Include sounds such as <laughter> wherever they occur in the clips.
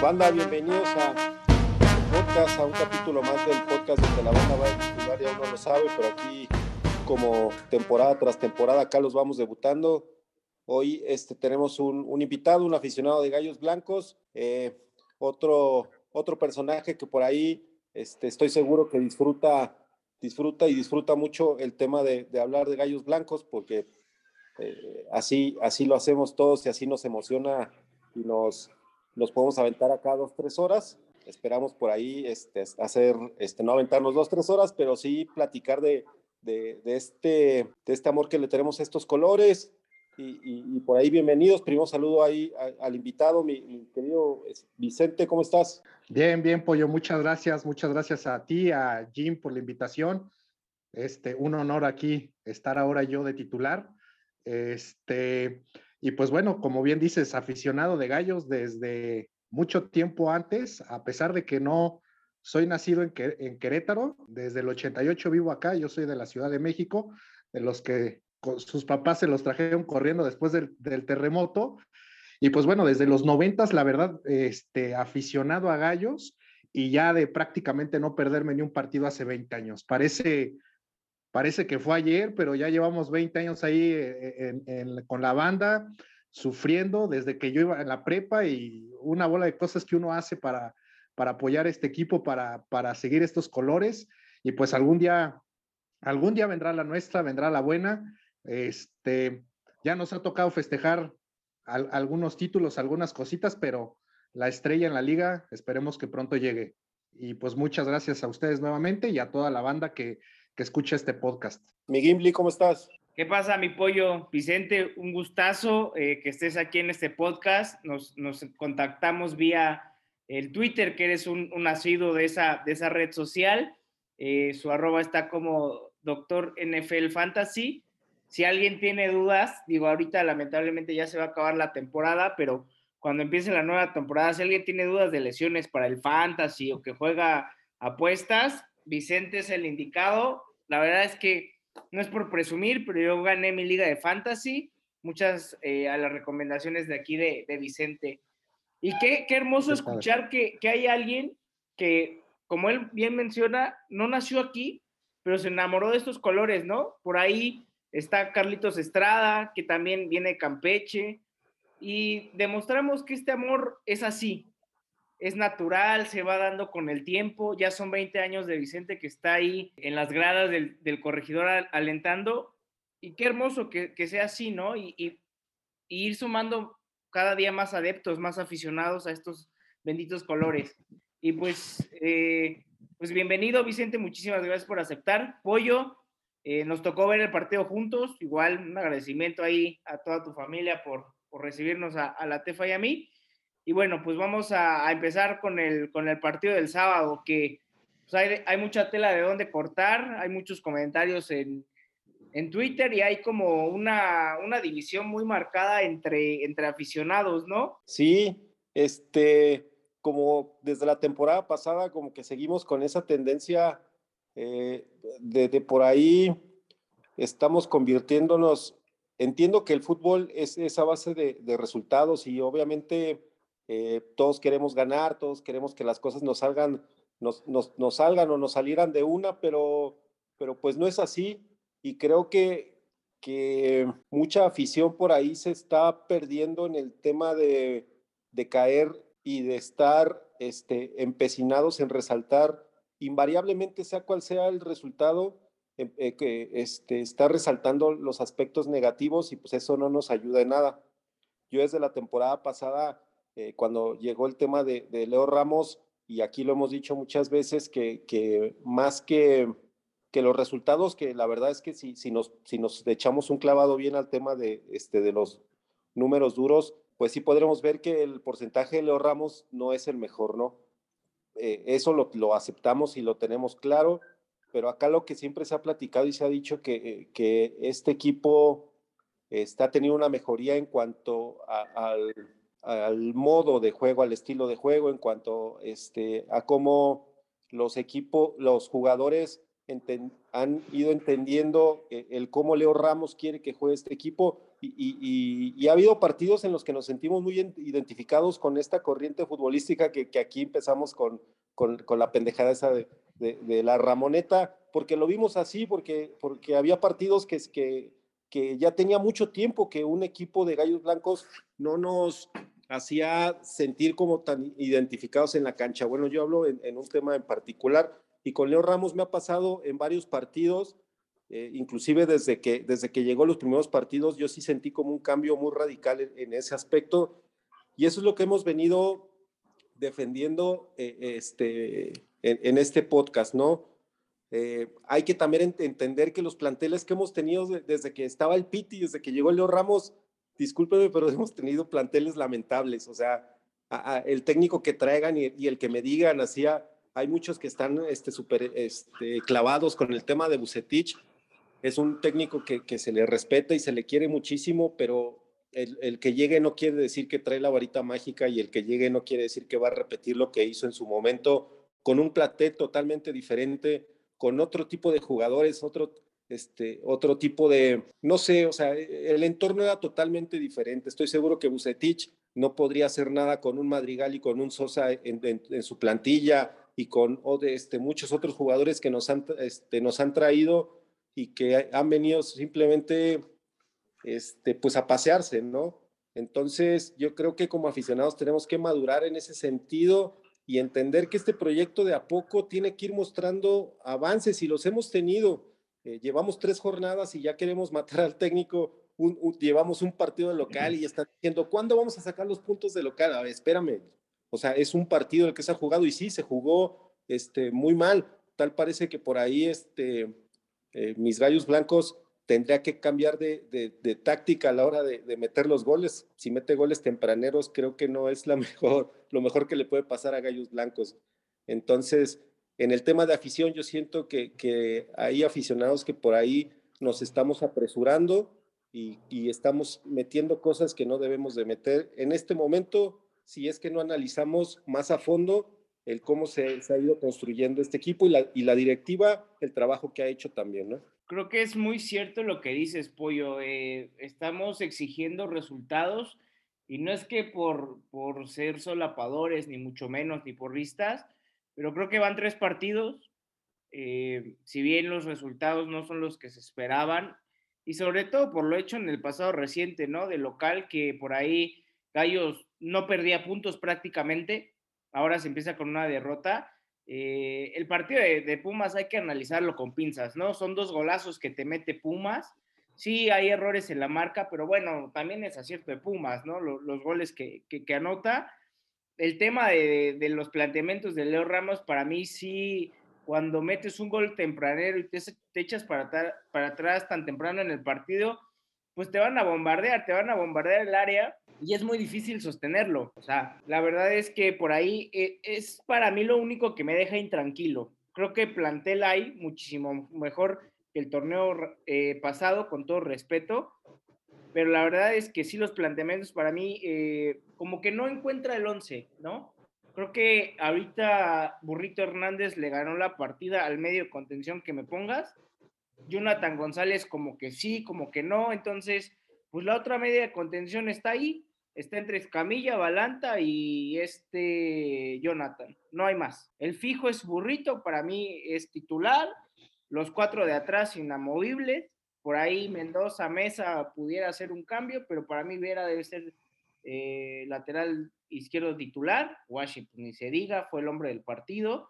Banda, bienvenidos a podcast, a un capítulo más del podcast donde la banda va a titular, ya uno lo sabe, pero aquí como temporada tras temporada acá los vamos debutando. Hoy este, tenemos un, invitado, un aficionado de Gallos Blancos, eh, otro, otro personaje que por ahí este, estoy seguro que disfruta, disfruta y disfruta mucho el tema de, de hablar de Gallos Blancos, porque eh, así, así lo hacemos todos y así nos emociona y nos, nos podemos aventar acá dos, tres horas. Esperamos por ahí este, hacer, este, no aventarnos dos, tres horas, pero sí platicar de, de, de, este, de este amor que le tenemos a estos colores. Y, y, y por ahí, bienvenidos. Primero saludo ahí a, al invitado, mi, mi, querido Vicente, ¿cómo estás? Bien, bien, Pollo, muchas gracias. Muchas gracias a ti, a Jim por la invitación. Este, un honor aquí estar ahora yo de titular. Este, y pues bueno, como bien dices, aficionado de gallos desde mucho tiempo antes, a pesar de que no soy nacido en, en Querétaro, desde el 88 vivo acá, yo soy de la Ciudad de México, de los que sus papás se los trajeron corriendo después del, terremoto. Y pues bueno, desde los noventas, la verdad, este, aficionado a gallos y ya de prácticamente no perderme ni un partido hace 20 años. Parece, parece que fue ayer, pero ya llevamos 20 años ahí en, en, con la banda, sufriendo desde que yo iba en la prepa y una bola de cosas que uno hace para, para apoyar este equipo, para, para seguir estos colores. Y pues algún día, algún día vendrá la nuestra, vendrá la buena. Este, ya nos ha tocado festejar al, algunos títulos, algunas cositas, pero la estrella en la liga esperemos que pronto llegue. Y pues muchas gracias a ustedes nuevamente y a toda la banda que, que escucha este podcast. Mi Gimli, ¿cómo estás? ¿Qué pasa, mi pollo? Vicente, un gustazo eh, que estés aquí en este podcast. Nos, nos, contactamos vía el Twitter, que eres un, un nacido de esa, de esa red social. Eh, su arroba está como doctor NFL Fantasy. Si alguien tiene dudas, digo, ahorita lamentablemente ya se va a acabar la temporada, pero cuando empiece la nueva temporada, si alguien tiene dudas de lesiones para el fantasy o que juega apuestas, Vicente es el indicado. La verdad es que no es por presumir, pero yo gané mi liga de fantasy, muchas eh, a las recomendaciones de aquí de, de Vicente. Y qué, qué hermoso escuchar que, que hay alguien que, como él bien menciona, no nació aquí, pero se enamoró de estos colores, ¿no? Por ahí está Carlitos Estrada, que también viene de Campeche, y demostramos que este amor es así, es natural, se va dando con el tiempo, ya son 20 años de Vicente que está ahí en las gradas del, corregidor alentando, y qué hermoso que, sea así, ¿no? Y, ir sumando cada día más adeptos, más aficionados a estos benditos colores. Y pues, eh, pues bienvenido Vicente, muchísimas gracias por aceptar. Pollo, eh, nos tocó ver el partido juntos, igual un agradecimiento ahí a toda tu familia por, por recibirnos a, a, la Tefa y a mí. Y bueno, pues vamos a, empezar con el, con el partido del sábado, que pues hay, mucha tela de dónde cortar, hay muchos comentarios en, en Twitter y hay como una, una división muy marcada entre, entre aficionados, ¿no? Sí, este, como desde la temporada pasada, como que seguimos con esa tendencia eh, de, por ahí estamos convirtiéndonos, entiendo que el fútbol es esa base de resultados y obviamente eh, todos queremos ganar, todos queremos que las cosas nos salgan, nos, nos, nos, salgan o nos salieran de una, pero, pero pues no es así y creo que, que mucha afición por ahí se está perdiendo en el tema de, de caer y de estar este, empecinados en resaltar invariablemente, sea cual sea el resultado, eh, eh, que este, está resaltando los aspectos negativos y pues eso no nos ayuda en nada. Yo desde la temporada pasada, eh, cuando llegó el tema de, Leo Ramos, y aquí lo hemos dicho muchas veces, que, más que, los resultados, que la verdad es que si, si, nos, si nos echamos un clavado bien al tema de, este, de los números duros, pues sí podremos ver que el porcentaje de Leo Ramos no es el mejor, ¿no? eh, eso lo, lo, aceptamos y lo tenemos claro, pero acá lo que siempre se ha platicado y se ha dicho que, eh, que este equipo está teniendo una mejoría en cuanto a, al, al, modo de juego, al estilo de juego, en cuanto este, a cómo los equipos, los jugadores han ido entendiendo el, el cómo Leo Ramos quiere que juegue este equipo y, ha habido partidos en los que nos sentimos muy identificados con esta corriente futbolística que, aquí empezamos con, con, la pendejada esa de, de, la Ramoneta, porque lo vimos así, porque, porque había partidos que, que, que ya tenía mucho tiempo que un equipo de Gallos Blancos no nos hacía sentir como tan identificados en la cancha. Bueno, yo hablo en, un tema en particular y con Leo Ramos me ha pasado en varios partidos eh, inclusive desde que, desde que llegó los primeros partidos, yo sí sentí como un cambio muy radical en, ese aspecto. Y eso es lo que hemos venido defendiendo eh, este, en, este podcast, ¿no? Eh, hay que también entender que los planteles que hemos tenido desde que estaba el Piti, desde que llegó Leo Ramos, discúlpeme, pero <laughs> hemos tenido planteles lamentables. O sea, el técnico que traigan y, el que me digan, así, hay muchos que están este, súper este, clavados con el tema de Bucetich es un técnico que, se le respeta y se le quiere muchísimo, pero el, que llegue no quiere decir que trae la varita mágica y el que llegue no quiere decir que va a repetir lo que hizo en su momento con un platé totalmente diferente, con otro tipo de jugadores, otro, este, otro tipo de, no sé, o sea, el entorno era totalmente diferente. Estoy seguro que Bucetich no podría hacer nada con un Madrigal y con un Sosa en, su plantilla y con este, muchos otros jugadores que nos han, este, nos han traído y que han venido simplemente este, pues a pasearse, ¿no? Entonces, yo creo que como aficionados tenemos que madurar en ese sentido y entender que este proyecto de a poco tiene que ir mostrando avances y los hemos tenido. Eh, llevamos tres jornadas y ya queremos matar al técnico, llevamos un partido de local y ya están diciendo, ¿cuándo vamos a sacar los puntos de local? A ver, espérame. O sea, es un partido el que se ha jugado y sí, se jugó este, muy mal. Tal parece que por ahí este, eh, mis gallos blancos tendría que cambiar de, táctica a la hora de, meter los goles. Si mete goles tempraneros, creo que no es la <laughs> mejor, lo mejor que le puede pasar a gallos blancos. Entonces, en el tema de afición, yo siento que, hay aficionados que por ahí nos estamos apresurando y, estamos metiendo cosas que no debemos de meter. En este momento, si es que no analizamos más a fondo el cómo se, ha ido construyendo este equipo y la, y la directiva, el trabajo que ha hecho también, ¿no? Creo que es muy cierto lo que dices, Pollo. Eh, estamos exigiendo resultados y no es que por, por ser solapadores, ni mucho menos, ni porristas, pero creo que van tres partidos. Eh, si bien los resultados no son los que se esperaban, y sobre todo por lo hecho en el pasado reciente, ¿no? De local, que por ahí Gallos no perdía puntos prácticamente, ahora se empieza con una derrota. Eh, el partido de, Pumas hay que analizarlo con pinzas, ¿no? Son dos golazos que te mete Pumas. Sí, hay errores en la marca, pero bueno, también es acierto de Pumas, ¿no? Los, goles que, anota. El tema de, los planteamientos de Leo Ramos, para mí sí, cuando metes un gol tempranero y te, echas para, para atrás tan temprano en el partido, pues te van a bombardear, te van a bombardear el área y es muy difícil sostenerlo. O sea, la verdad es que por ahí eh, es para mí lo único que me deja intranquilo. Creo que plantel hay muchísimo mejor que el torneo eh, pasado, con todo respeto, pero la verdad es que sí los planteamientos para mí eh, como que no encuentra el 11, ¿no? Creo que ahorita Burrito Hernández le ganó la partida al medio contención que me pongas. Jonathan González como que sí, como que no, entonces pues la otra media de contención está ahí está entre Escamilla, Balanta y este Jonathan. No hay más. El fijo es Burrito, para mí es titular. Los cuatro de atrás inamovibles. Por ahí Mendoza, Mesa pudiera hacer un cambio, pero para mí Vera debe ser eh, lateral izquierdo titular. Washington, ni se diga, fue el hombre del partido.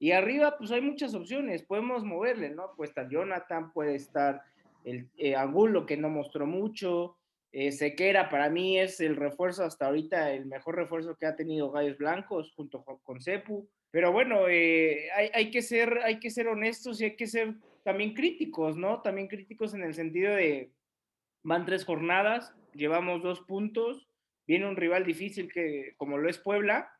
Y arriba, pues hay muchas opciones, podemos moverle, ¿no? Puede estar Jonathan, puede estar el eh, Angulo, que no mostró mucho, eh, Sequera para mí es el refuerzo hasta ahorita, el mejor refuerzo que ha tenido Gallos Blancos junto con, Cepu. Pero bueno, eh, hay, que ser, hay que ser honestos y hay que ser también críticos, ¿no? También críticos en el sentido de, van tres jornadas, llevamos dos puntos, viene un rival difícil que como lo es Puebla,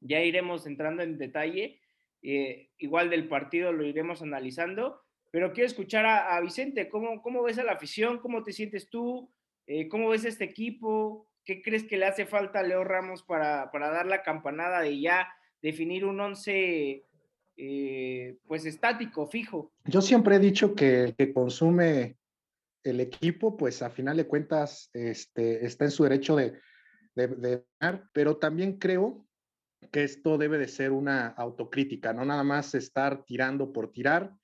ya iremos entrando en detalle, eh, igual del partido lo iremos analizando, pero quiero escuchar a, Vicente, ¿cómo, ¿cómo ves a la afición? ¿Cómo te sientes tú? Eh, ¿Cómo ves este equipo? ¿Qué crees que le hace falta a Leo Ramos para, dar la campanada de ya definir un once eh, pues estático, fijo? Yo siempre he dicho que el que consume el equipo, pues a final de cuentas, este, está en su derecho de, de, ganar, pero también creo que esto debe de ser una autocrítica, no nada más estar tirando por tirar.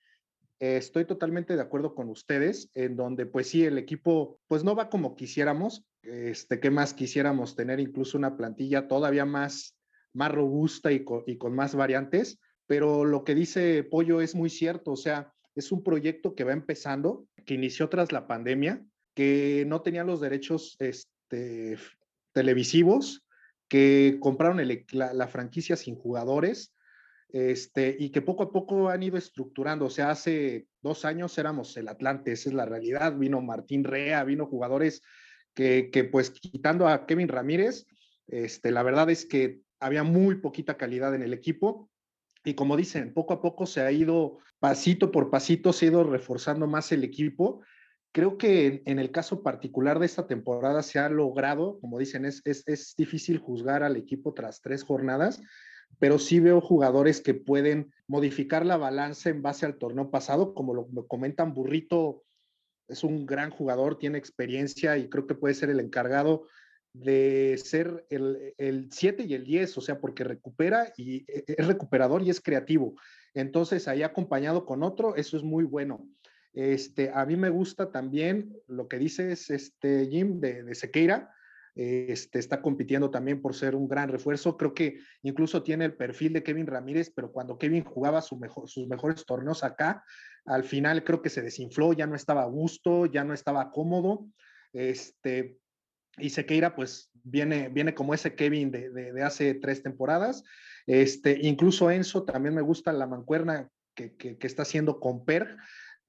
estoy totalmente de acuerdo con ustedes, en donde pues sí, el equipo pues no va como quisiéramos, este, ¿qué más quisiéramos tener incluso una plantilla todavía más, más robusta y y con más variantes? Pero lo que dice Pollo es muy cierto, o sea, es un proyecto que va empezando, que inició tras la pandemia, que no tenía los derechos este, televisivos, que compraron la, franquicia sin jugadores, este, y que poco a poco han ido estructurando. O sea, hace dos años éramos el Atlante, esa es la realidad. Vino Martín Rea, vino jugadores que, que pues quitando a Kevin Ramírez, este, la verdad es que había muy poquita calidad en el equipo y como dicen, poco a poco se ha ido, pasito por pasito, se ha ido reforzando más el equipo. Creo que en el caso particular de esta temporada se ha logrado, como dicen, es, es, difícil juzgar al equipo tras tres jornadas, pero sí veo jugadores que pueden modificar la balanza en base al torneo pasado, como lo, comentan, Burrito es un gran jugador, tiene experiencia y creo que puede ser el encargado de ser el 7 y el 10, o sea, porque recupera y e, e, es recuperador y es creativo. Entonces, ahí acompañado con otro, eso es muy bueno. Este, a mí me gusta también lo que dices, este Jim, de, Sequeira. Este, está compitiendo también por ser un gran refuerzo. Creo que incluso tiene el perfil de Kevin Ramírez, pero cuando Kevin jugaba sus mejores torneos acá, al final creo que se desinfló, ya no estaba a gusto, ya no estaba cómodo. Y Sequeira pues viene, como ese Kevin de, hace tres temporadas. Incluso Enzo también me gusta la mancuerna que, está haciendo con Per.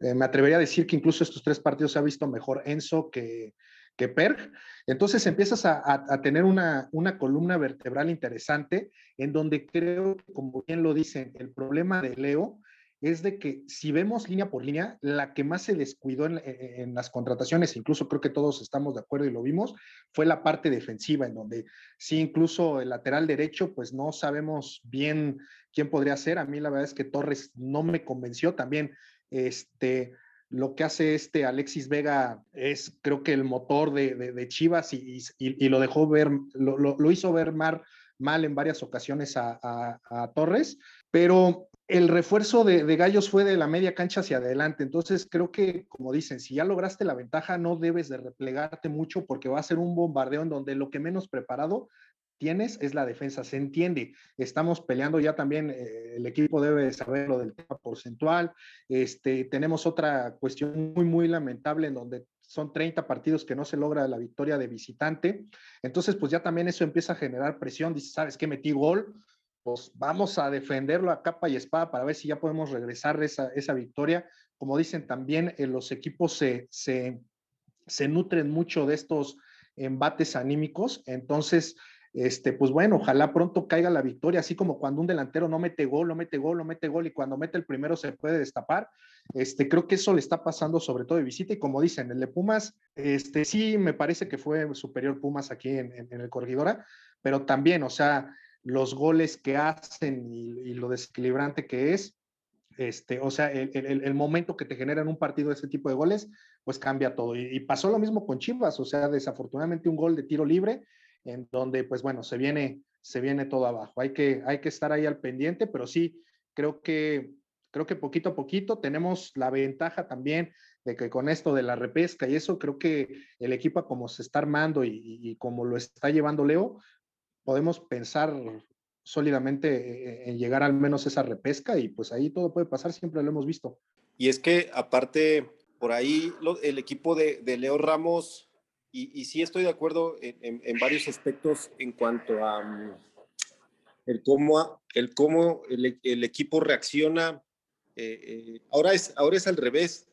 Eh, me atrevería a decir que incluso estos tres partidos se ha visto mejor Enzo que, que Per. Entonces empiezas a, a, tener una, una, columna vertebral interesante en donde creo, como bien lo dicen, el problema de Leo es de que si vemos línea por línea, la que más se descuidó en, en, las contrataciones, incluso creo que todos estamos de acuerdo y lo vimos, fue la parte defensiva, en donde sí, incluso el lateral derecho, pues no sabemos bien quién podría ser. A mí la verdad es que Torres no me convenció también. Este, lo que hace este Alexis Vega es, creo que el motor de, de, Chivas y, y, lo dejó ver, lo, lo, hizo ver mal, mal en varias ocasiones a, a, a Torres, pero el refuerzo de, Gallos fue de la media cancha hacia adelante. Entonces, creo que, como dicen, si ya lograste la ventaja, no debes de replegarte mucho porque va a ser un bombardeo en donde lo que menos preparado tienes es la defensa. Se entiende. Estamos peleando ya también, eh, el equipo debe saber lo del tema porcentual. Este, tenemos otra cuestión muy, muy lamentable en donde son 30 partidos que no se logra la victoria de visitante. Entonces, pues ya también eso empieza a generar presión. Dice, ¿sabes qué? Metí gol pues vamos a defenderlo a capa y espada para ver si ya podemos regresar esa, esa victoria. Como dicen también, eh, los equipos se, se, se, nutren mucho de estos embates anímicos, entonces, este, pues bueno, ojalá pronto caiga la victoria, así como cuando un delantero no mete gol, no mete gol, no mete gol y cuando mete el primero se puede destapar. Este, creo que eso le está pasando sobre todo de visita y como dicen, el de Pumas, este, sí me parece que fue superior Pumas aquí en, en, en el Corregidora, pero también, o sea, los goles que hacen y, lo desequilibrante que es, este, o sea, el, el, momento que te genera en un partido ese tipo de goles, pues cambia todo. Y, pasó lo mismo con Chivas, o sea, desafortunadamente un gol de tiro libre, en donde, pues bueno, se viene, se viene todo abajo. Hay que, hay que estar ahí al pendiente, pero sí, creo que, creo que poquito a poquito tenemos la ventaja también de que con esto de la repesca y eso, creo que el equipo como se está armando y, y como lo está llevando Leo, podemos pensar sólidamente eh, en llegar al menos esa repesca y pues ahí todo puede pasar, siempre lo hemos visto. Y es que aparte, por ahí el equipo de, de Leo Ramos, y, y, sí estoy de acuerdo en, en, varios aspectos en cuanto a um, el cómo, el, cómo el, el equipo reacciona. Eh, eh, ahora, es, ahora es al revés.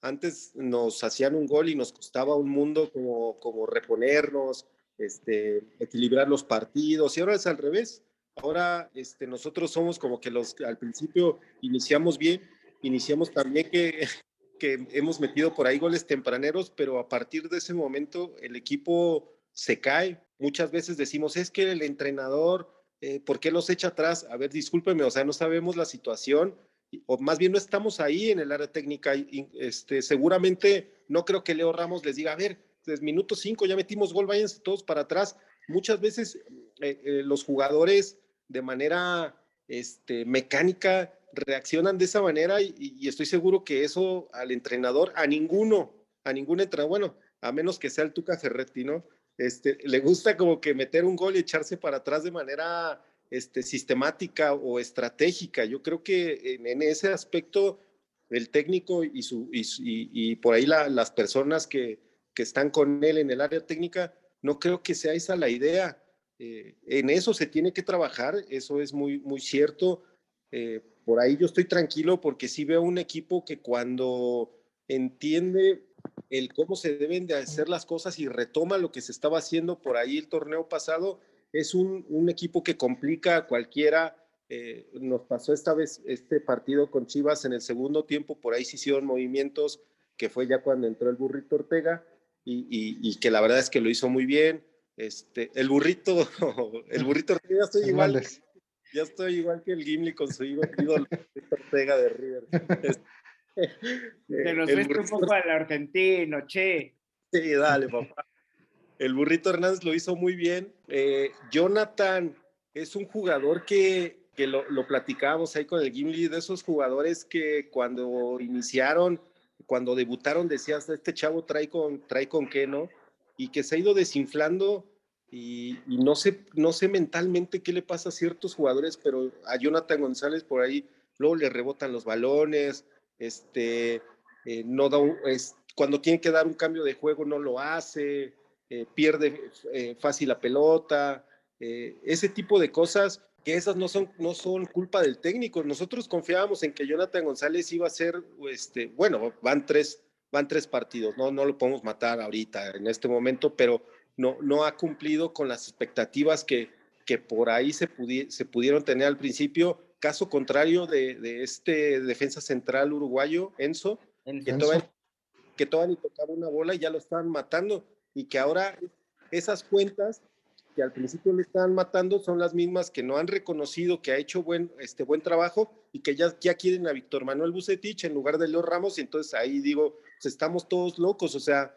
Antes nos hacían un gol y nos costaba un mundo como, como reponernos, este, equilibrar los partidos, y ahora es al revés. Ahora este, nosotros somos como que los al principio iniciamos bien, iniciamos también que, que hemos metido por ahí goles tempraneros, pero a partir de ese momento el equipo se cae. Muchas veces decimos, es que el entrenador, eh, ¿por qué los echa atrás? A ver, discúlpeme, o sea, no sabemos la situación o más bien no estamos ahí en el área técnica. Este, seguramente no creo que Leo Ramos les diga, a ver, desde minuto cinco ya metimos gol, váyanse todos para atrás. Muchas veces eh, eh, los jugadores de manera este, mecánica reaccionan de esa manera y, estoy seguro que eso al entrenador, a ninguno, a ningún entrenador, bueno, a menos que sea el Tuca Ferretti, ¿no? Este, le gusta como que meter un gol y echarse para atrás de manera este, sistemática o estratégica. Yo creo que en, ese aspecto el técnico y, su, y, por ahí las personas que, que, están con él en el área técnica, no creo que sea esa la idea. Eh, en eso se tiene que trabajar, eso es muy, muy cierto. Eh, por ahí yo estoy tranquilo porque sí veo un equipo que cuando entiende el cómo se deben de hacer las cosas y retoma lo que se estaba haciendo por ahí el torneo pasado, es un, un equipo que complica a cualquiera. Eh, nos pasó esta vez este partido con Chivas en el segundo tiempo, por ahí se hicieron movimientos, que fue ya cuando entró el burrito Ortega, y, y, que la verdad es que lo hizo muy bien. Este, el burrito, <laughs> el burrito Ortega, estoy igual, ya estoy igual que el Gimli con su ídolo Ortega de River. Te nos un poco al argentino, che. Sí, dale, papá. El burrito Hernández lo hizo muy bien. Eh, Jonathan es un jugador que, que lo, lo platicábamos ahí con el Gimli, de esos jugadores que cuando iniciaron, cuando debutaron, decías, este chavo trae con, trae con qué, ¿no? Y que se ha ido desinflando y, no, sé, no sé mentalmente qué le pasa a ciertos jugadores, pero a Jonathan González por ahí luego le rebotan los balones, este, eh, no da cuando tiene que dar un cambio de juego no lo hace, eh, pierde eh, fácil la pelota, ese tipo de cosas que esas no son, no son culpa del técnico. Nosotros confiábamos en que Jonathan González iba a ser, este, bueno, van tres, van tres partidos, ¿no? no lo podemos matar ahorita, en este momento, pero no, no ha cumplido con las expectativas que, que por ahí se, se pudieron tener al principio. Caso contrario de, de este defensa central uruguayo, Enzo, Que, todavía, que todavía ni tocaba una bola y ya lo estaban matando y que ahora esas cuentas que al principio le estaban matando son las mismas que no han reconocido que ha hecho buen, este, buen trabajo y que ya, ya quieren a Víctor Manuel Bucetich en lugar de Leo Ramos y entonces ahí digo, pues estamos todos locos, o sea,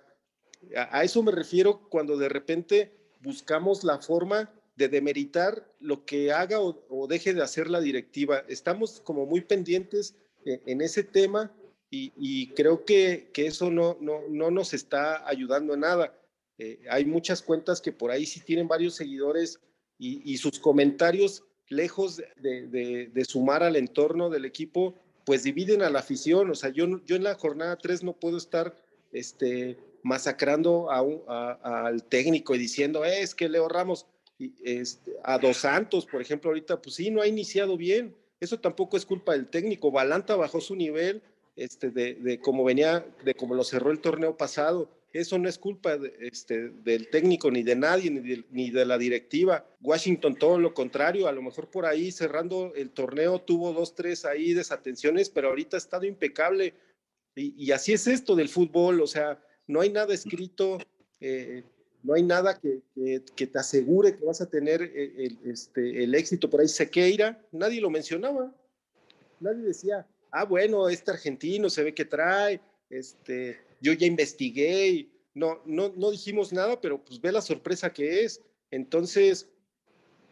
a, eso me refiero cuando de repente buscamos la forma de demeritar lo que haga o, deje de hacer la directiva. Estamos como muy pendientes en, en ese tema y, creo que, eso no, no, no nos está ayudando en nada eh, hay muchas cuentas que por ahí sí tienen varios seguidores y, sus comentarios, lejos de, sumar al entorno del equipo, pues dividen a la afición. O sea, yo, yo en la jornada 3 no puedo estar este, masacrando a al técnico y diciendo, eh, es que Leo Ramos, y, este, a Dos Santos, por ejemplo, ahorita, pues sí, no ha iniciado bien. Eso tampoco es culpa del técnico. Balanta bajó su nivel este, de, de cómo venía, de cómo lo cerró el torneo pasado eso no es culpa este, del técnico ni de nadie, ni de, la directiva. Washington todo lo contrario, a lo mejor por ahí cerrando el torneo tuvo dos, tres ahí desatenciones, pero ahorita ha estado impecable. Y, así es esto del fútbol, o sea, no hay nada escrito, eh, no hay nada que, te asegure que vas a tener eh, el, este, el éxito. Por ahí Sequeira, nadie lo mencionaba, nadie decía, ah, bueno, este argentino se ve que trae, este, yo ya investigué no, no, no dijimos nada, pero pues ve la sorpresa que es. Entonces,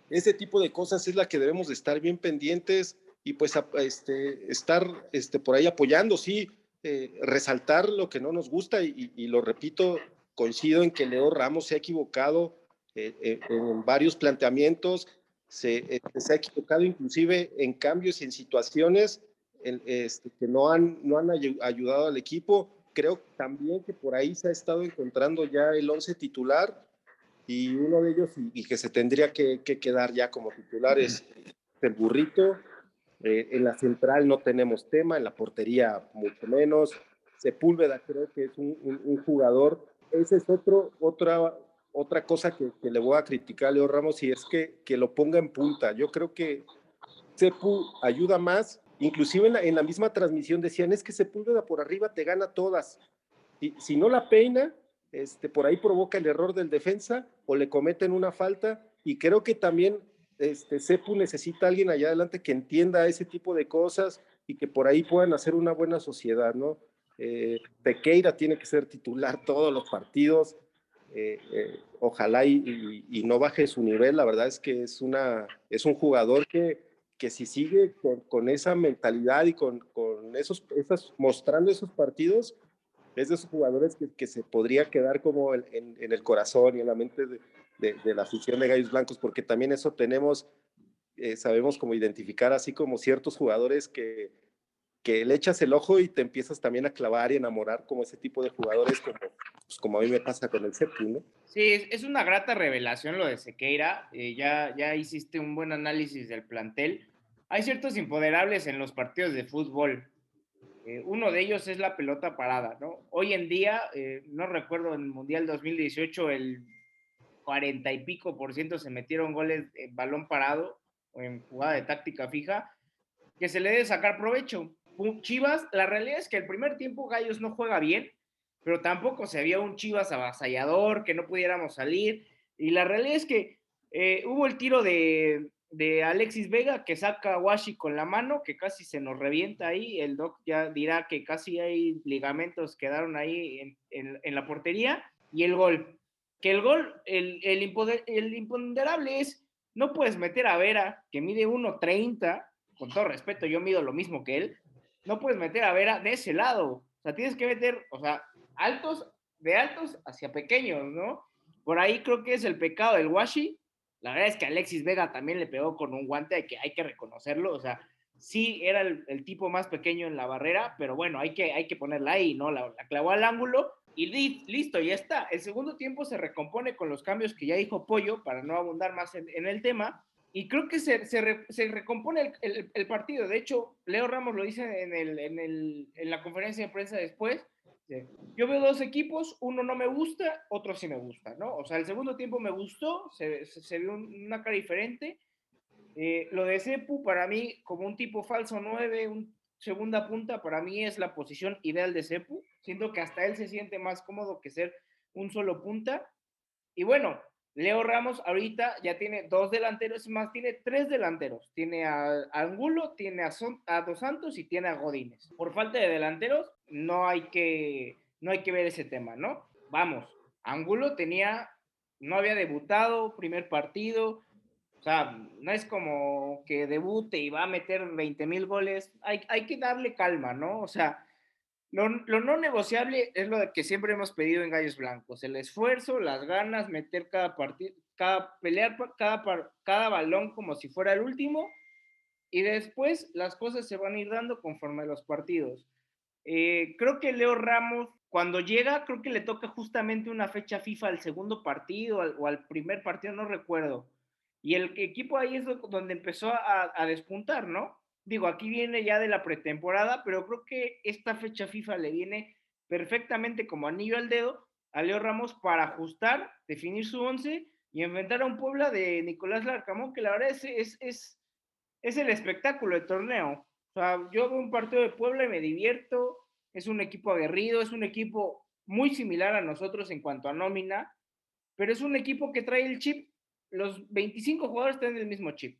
ese tipo de cosas es la que debemos de estar bien pendientes y pues este, estar este, por ahí apoyando, sí, eh, resaltar lo que no nos gusta y, lo repito, coincido en que Leo Ramos se ha equivocado eh, eh, en varios planteamientos, se, se, ha equivocado inclusive en cambios y en situaciones este, que no han, no han ayudado al equipo creo también que por ahí se ha estado encontrando ya el 11 titular y uno de ellos y, que se tendría que, quedar ya como titular es el burrito. Eh, en la central no tenemos tema, en la portería mucho menos. Sepúlveda creo que es un, jugador. Esa es otro, otra, otra cosa que, le voy a criticar Leo Ramos y es que, que lo ponga en punta. Yo creo que Sepu ayuda más Inclusive en la, misma transmisión decían, es que Sepúlveda por arriba te gana todas. Si no la peina, este, por ahí provoca el error del defensa o le cometen una falta. Y creo que también este, Sepu necesita alguien allá adelante que entienda ese tipo de cosas y que por ahí puedan hacer una buena sociedad, ¿no? Eh, tiene que ser titular todos los partidos, eh, eh, ojalá y, no baje su nivel, la verdad es que es, una, es un jugador que, que si sigue con, esa mentalidad y con, con esos, esas, mostrando esos partidos, es de esos jugadores que, que se podría quedar como en, el corazón y en la mente de, de, la afición de Gallos Blancos, porque también eso tenemos, eh, sabemos cómo identificar así como ciertos jugadores que, que le echas el ojo y te empiezas también a clavar y enamorar como ese tipo de jugadores como, pues, como a mí me pasa con el Cepu, ¿no? Sí, es, una grata revelación lo de Sequeira, eh, ya, ya hiciste un buen análisis del plantel. Hay ciertos impoderables en los partidos de fútbol. Eh, uno de ellos es la pelota parada, ¿no? Hoy en día, no recuerdo en el Mundial 2018, el 40 y pico por ciento se metieron goles en balón parado o en jugada de táctica fija, que se le debe sacar provecho. Chivas, la realidad es que el primer tiempo Gallos no juega bien, pero tampoco se había un Chivas avasallador, que no pudiéramos salir. Y la realidad es que eh, hubo el tiro de, de, Alexis Vega que saca a Washi con la mano, que casi se nos revienta ahí. El doc ya dirá que casi hay ligamentos quedaron ahí en, en, en la portería. Y el gol que el gol, el, el, imponderable es, no puedes meter a Vera, que mide 1.30, con todo respeto, yo mido lo mismo que él, no puedes meter a Vera de ese lado. O sea, tienes que meter, o sea, altos, de altos hacia pequeños, ¿no? Por ahí creo que es el pecado del Washi. La verdad es que Alexis Vega también le pegó con un guante, hay que, hay que reconocerlo. O sea, sí era el, tipo más pequeño en la barrera, pero bueno, hay que, hay que ponerla ahí, ¿no? La, la clavó al ángulo y listo, ya está. El segundo tiempo se recompone con los cambios que ya dijo Pollo, para no abundar más en, el tema. Y creo que se, se, recompone el, partido. De hecho, Leo Ramos lo dice en, el, en, en la conferencia de prensa después. Yo veo dos equipos, uno no me gusta, otro sí me gusta, ¿no? O sea, el segundo tiempo me gustó, se, se, vio una cara diferente. Eh, lo de Cepu, para mí, como un tipo falso 9, un segunda punta para mí es la posición ideal de Cepu. Siento que hasta él se siente más cómodo que ser un solo punta. Y bueno, Leo Ramos ahorita ya tiene dos delanteros, más tiene tres delanteros. Tiene a, Angulo, tiene a, Dos Santos y tiene a Godínez. Por falta de delanteros, no hay que, no hay que ver ese tema, ¿no? Vamos, Angulo tenía, no había debutado, primer partido, o sea, no es como que debute y va a meter 20 mil goles. Hay, hay que darle calma, ¿no? O sea, lo, no negociable es lo que siempre hemos pedido en Gallos Blancos. El esfuerzo, las ganas, meter cada partido, cada, pelear cada, cada balón como si fuera el último. Y después las cosas se van a ir dando conforme a los partidos. Eh, creo que Leo Ramos, cuando llega, creo que le toca justamente una fecha FIFA al segundo partido o al primer partido, no recuerdo y el equipo ahí es donde empezó a, despuntar, ¿no? Digo, aquí viene ya de la pretemporada, pero creo que esta fecha FIFA le viene perfectamente como anillo al dedo a Leo Ramos para ajustar, definir su once y enfrentar a un Puebla de Nicolás Larcamón, que la verdad es, es, es, es el espectáculo del torneo. O sea, yo veo un partido de Puebla y me divierto, es un equipo aguerrido, es un equipo muy similar a nosotros en cuanto a nómina, pero es un equipo que trae el chip los 25 jugadores tienen el mismo chip.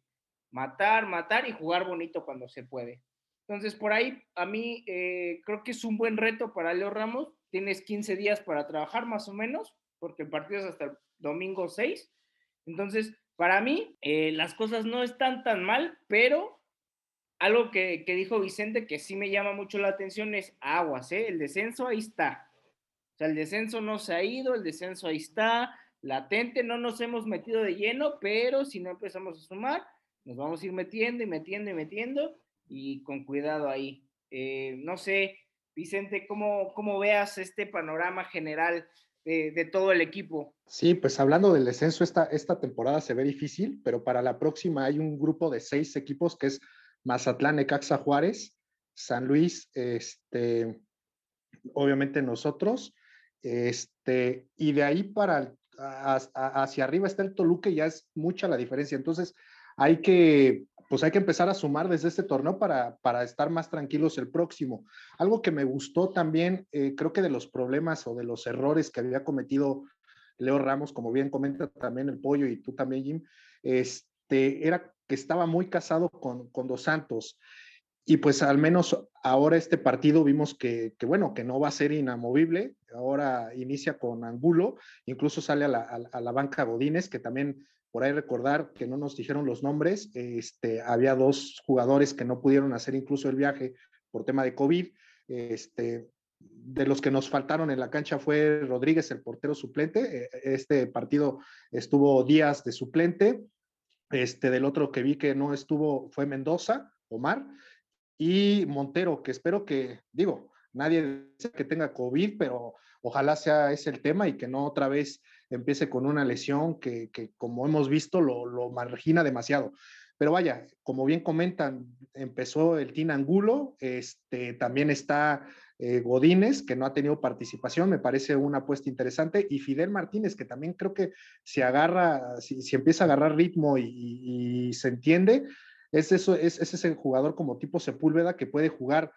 Matar, matar y jugar bonito cuando se puede. Entonces, por ahí, a mí eh, creo que es un buen reto para Leo Ramos. Tienes 15 días para trabajar más o menos, porque el partido es hasta domingo 6. Entonces, para mí, eh, las cosas no están tan mal, pero algo que, que, dijo Vicente que sí me llama mucho la atención es aguas, ¿eh? El descenso ahí está. O sea, el descenso no se ha ido, el descenso ahí está latente, no nos hemos metido de lleno, pero si no empezamos a sumar, nos vamos a ir metiendo y metiendo y metiendo y con cuidado ahí. Eh, no sé, Vicente, ¿cómo, cómo veas este panorama general de, todo el equipo? Sí, pues hablando del descenso, esta, esta temporada se ve difícil, pero para la próxima hay un grupo de seis equipos que es Mazatlán, Necaxa, Juárez, San Luis, este, obviamente nosotros, este, y de ahí para hacia arriba está el Toluca ya es mucha la diferencia. Entonces, hay que, pues hay que empezar a sumar desde este torneo para, para estar más tranquilos el próximo. Algo que me gustó también, eh, creo que de los problemas o de los errores que había cometido Leo Ramos, como bien comenta también el Pollo y tú también, Jim, este, era que estaba muy casado con, con Dos Santos. Y pues al menos ahora este partido vimos que, bueno, que no va a ser inamovible. Ahora inicia con Angulo, incluso sale a la, a la banca Godínez, que también por ahí recordar que no nos dijeron los nombres. Este, había dos jugadores que no pudieron hacer incluso el viaje por tema de COVID. Este, de los que nos faltaron en la cancha fue Rodríguez, el portero suplente. E, este partido estuvo Díaz de suplente. Este, del otro que vi que no estuvo fue Mendoza, Omar y Montero, que espero que, digo, nadie que tenga COVID, pero ojalá sea ese el tema y que no otra vez empiece con una lesión que, como hemos visto, lo, margina demasiado. Pero vaya, como bien comentan, empezó el Tin Angulo, este, también está eh, Godínez, que no ha tenido participación, me parece una apuesta interesante, y Fidel Martínez, que también creo que si agarra, si, empieza a agarrar ritmo y se entiende, es, eso, es, ese jugador como tipo Sepúlveda que puede jugar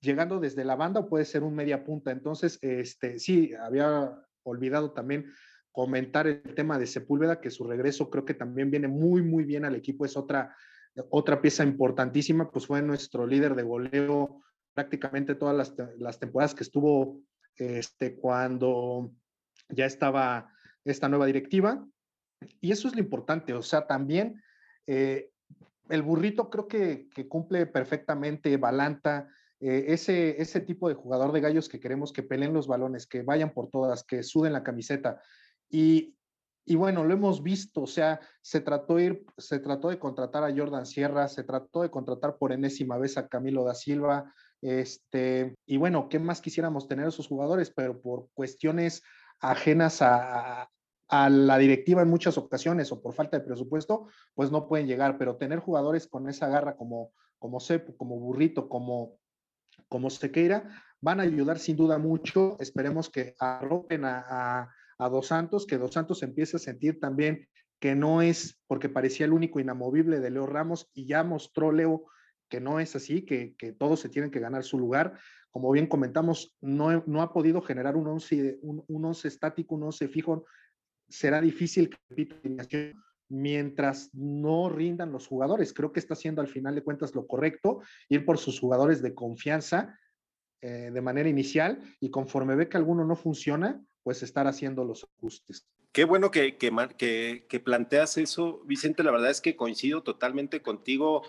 llegando desde la banda o puede ser un media punta. Entonces, este, sí, había olvidado también comentar el tema de Sepúlveda, que su regreso creo que también viene muy, muy bien al equipo. Es otra, otra pieza importantísima, pues fue nuestro líder de goleo prácticamente todas las, las temporadas que estuvo este, cuando ya estaba esta nueva directiva. Y eso es lo importante, o sea, también eh, el burrito creo que, cumple perfectamente, Balanta, eh, ese, ese tipo de jugador de gallos que queremos que peleen los balones, que vayan por todas, que suden la camiseta. Y, bueno, lo hemos visto, o sea, se trató, ir, se trató de contratar a Jordan Sierra, se trató de contratar por enésima vez a Camilo da Silva, este, y bueno, ¿qué más quisiéramos tener esos jugadores? Pero por cuestiones ajenas a la directiva en muchas ocasiones o por falta de presupuesto, pues no pueden llegar, pero tener jugadores con esa garra como, como como Burrito, como, como Sequeira, van a ayudar sin duda mucho. Esperemos que arropen a, a, Dos Santos, que Dos Santos empiece a sentir también que no es, porque parecía el único inamovible de Leo Ramos y ya mostró Leo que no es así, que, que todos se tienen que ganar su lugar. Como bien comentamos, no, no ha podido generar un once, un, un once estático, un once fijo será difícil que repita mientras no rindan los jugadores. Creo que está haciendo al final de cuentas lo correcto, ir por sus jugadores de confianza eh, de manera inicial y conforme ve que alguno no funciona, pues estar haciendo los ajustes. Qué bueno que, que, que, planteas eso, Vicente. La verdad es que coincido totalmente contigo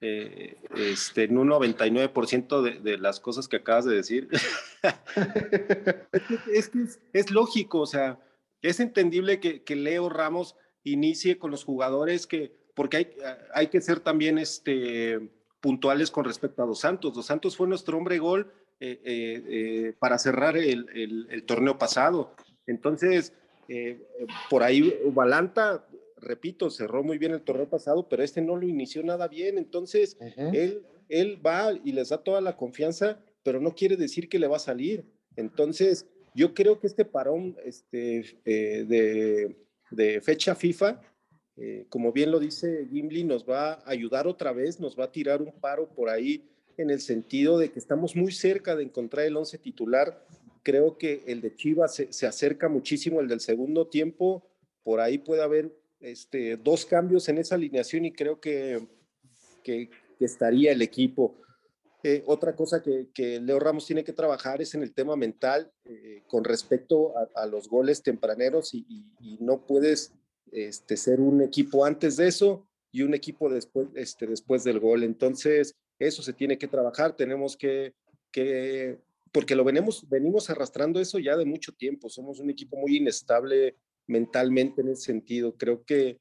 eh, este, en un 99% de, de, las cosas que acabas de decir. <laughs> es, es, es lógico, o sea, es entendible que, Leo Ramos inicie con los jugadores que, porque hay, hay que ser también este, puntuales con respecto a Dos Santos. Dos Santos fue nuestro hombre gol eh, eh, eh, para cerrar el, torneo pasado. Entonces, por ahí Valanta, repito, cerró muy bien el torneo pasado, pero este no lo inició nada bien. Entonces, él, él va y les da toda la confianza, pero no quiere decir que le va a salir. Entonces, yo creo que este parón este, eh, de, fecha FIFA, eh, como bien lo dice Gimli, nos va a ayudar otra vez, nos va a tirar un paro por ahí en el sentido de que estamos muy cerca de encontrar el once titular. Creo que el de Chivas se, acerca muchísimo el del segundo tiempo. Por ahí puede haber este, dos cambios en esa alineación y creo que estaría el equipo. Eh, otra cosa que, Leo Ramos tiene que trabajar es en el tema mental eh, con respecto a, los goles tempraneros y, no puedes este, ser un equipo antes de eso y un equipo después, este, después del gol. Entonces, eso se tiene que trabajar. Tenemos que, que porque lo venimos, venimos arrastrando eso ya de mucho tiempo. Somos un equipo muy inestable mentalmente en ese sentido. Creo que,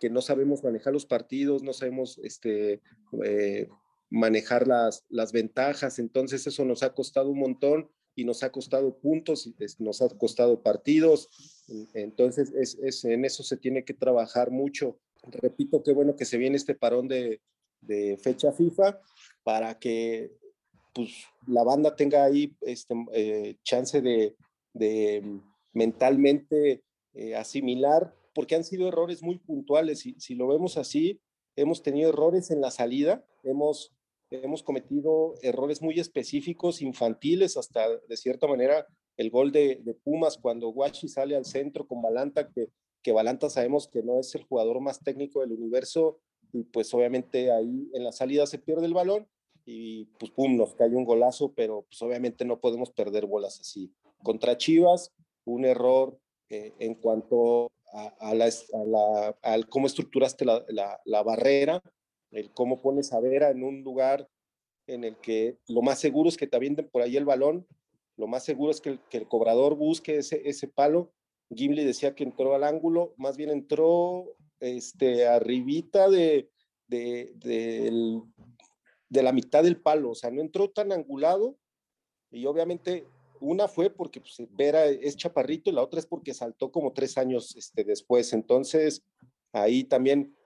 que no sabemos manejar los partidos, no sabemos este, eh, manejar las, las ventajas. Entonces eso nos ha costado un montón y nos ha costado puntos, nos ha costado partidos. Entonces es, en eso se tiene que trabajar mucho. Repito, qué bueno que se viene este parón de, fecha FIFA para que pues, la banda tenga ahí este, eh, chance de, mentalmente eh, asimilar, porque han sido errores muy puntuales. y si lo vemos así, hemos tenido errores en la salida, hemos hemos cometido errores muy específicos, infantiles, hasta de cierta manera el gol de, Pumas cuando Guachi sale al centro con Balanta, que, que Balanta sabemos que no es el jugador más técnico del universo, y pues obviamente ahí en la salida se pierde el balón, y pues pum, nos cae un golazo, pero pues obviamente no podemos perder bolas así. Contra Chivas, un error eh, en cuanto a, la, al cómo estructuraste la, la, barrera, el cómo pones a Vera en un lugar en el que lo más seguro es que te avienten por ahí el balón, lo más seguro es que el, que el cobrador busque ese, ese palo. Gimli decía que entró al ángulo, más bien entró este, arribita de, de, de, la mitad del palo, o sea, no entró tan angulado y obviamente una fue porque pues, Vera es chaparrito y la otra es porque saltó como tres años este, después. Entonces, ahí también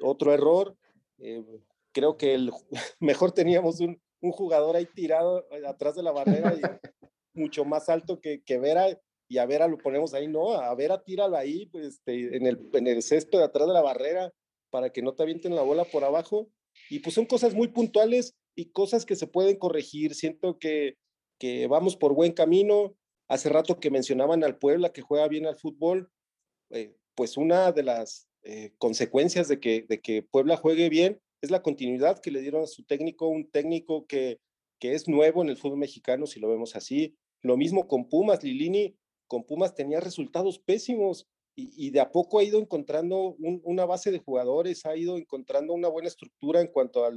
otro error. Eh, creo que el, <laughs> mejor teníamos un, jugador ahí tirado eh, atrás de la barrera y mucho más alto que, que Vera y a Vera lo ponemos ahí, no, a Vera tíralo ahí pues, este, en, el, en el césped atrás de la barrera para que no te avienten la bola por abajo. Y pues son cosas muy puntuales y cosas que se pueden corregir. Siento que que vamos por buen camino. Hace rato que mencionaban al Puebla que juega bien al fútbol, eh, pues una de las eh, consecuencias de que, de que Puebla juegue bien es la continuidad que le dieron a su técnico, un técnico que, que es nuevo en el fútbol mexicano, si lo vemos así. Lo mismo con Pumas, Lilini, con Pumas tenía resultados pésimos y, de a poco ha ido encontrando una base de jugadores, ha ido encontrando una buena estructura en cuanto a,